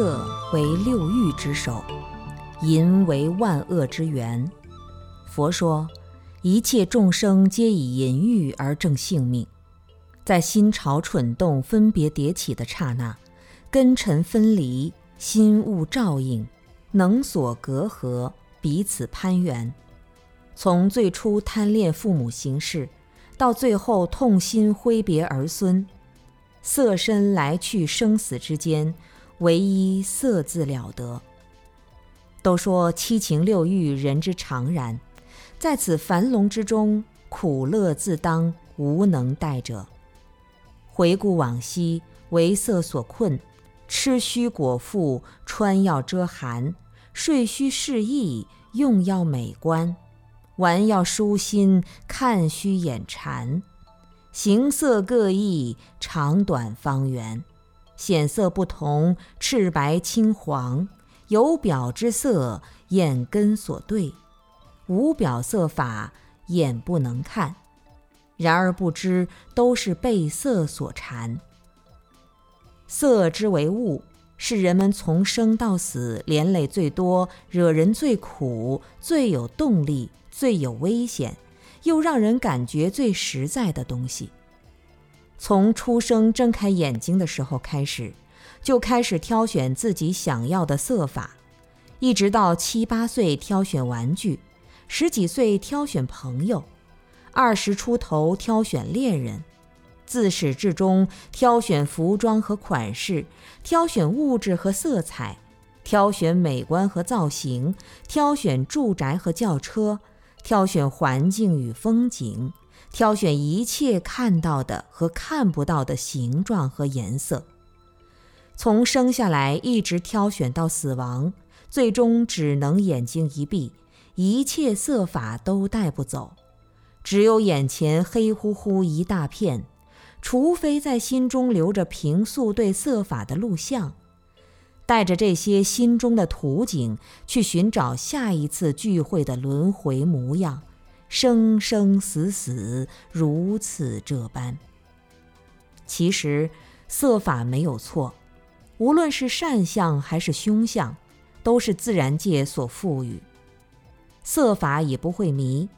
色为六欲之首，淫为万恶之源。佛说，一切众生皆以淫欲而正性命，在心潮蠢动、分别迭起的刹那，根尘分离，心物照应，能所隔阂，彼此攀缘。从最初贪恋父母形式，到最后痛心挥别儿孙，色身来去生死之间，唯一色字了得。都说七情六欲，人之常然，在此樊笼之中，苦乐自当，无能待者。回顾往昔，为色所困，吃须果腹，穿要遮寒，睡须适意，用要美观。玩要舒心，看须眼馋，形色各异，长短方圆，显色不同，赤白青黄，有表之色，眼根所对；无表色法，眼不能看。然而不知，都是被色所缠。色之为物，是人们从生到死连累最多、惹人最苦、最有动力。最有危险，又让人感觉最实在的东西。从出生睁开眼睛的时候开始，就开始挑选自己想要的色法，一直到七八岁挑选玩具，十几岁挑选朋友，二十出头挑选恋人，自始至终挑选服装和款式，挑选物质和色彩，挑选美观和造型，挑选住宅和轿车。挑选环境与风景，挑选一切看到的和看不到的形状和颜色。从生下来一直挑选到死亡，最终只能眼睛一闭，一切色法都带不走，只有眼前黑乎乎一大片，除非在心中留着平素对色法的录像。带着这些心中的图景，去寻找下一次聚会的轮回模样，生生死死如此这般。其实色法没有错，无论是善相还是凶相，都是自然界所赋予。色法也不会迷，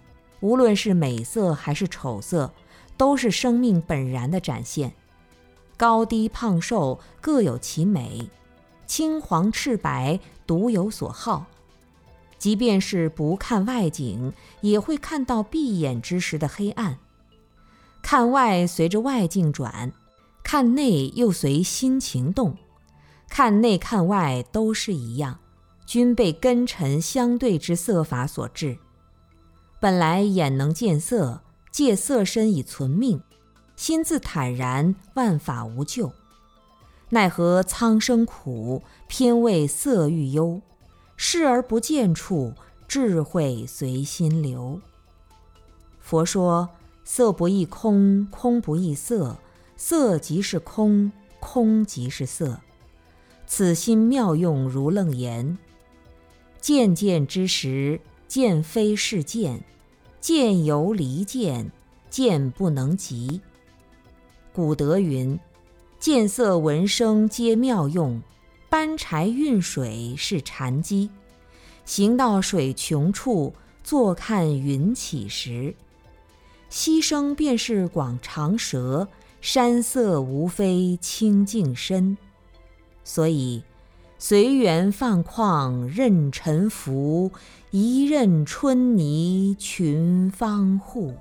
无论是美色还是丑色，都是生命本然的展现。高低胖瘦各有其美。青黄赤白独有所好，即便是不看外景，也会看到闭眼之时的黑暗。看外随着外境转，看内又随心情动。看内看外都是一样，均被根尘相对之色法所致。本来眼能见色，借色身以存命，心自坦然，万法无救。奈何苍生苦，偏为色欲忧。视而不见处，智慧随心流。佛说：色不异空，空不异色，色即是空，空即是色。此心妙用如楞严。见见之时，见非是见，见犹离见，见不能及。古德云。见色闻声皆妙用，搬柴运水是禅机。行到水穷处，坐看云起时。溪声便是广长舌，山色无非清净身。所以随缘放旷任沉浮，一任春泥群芳护。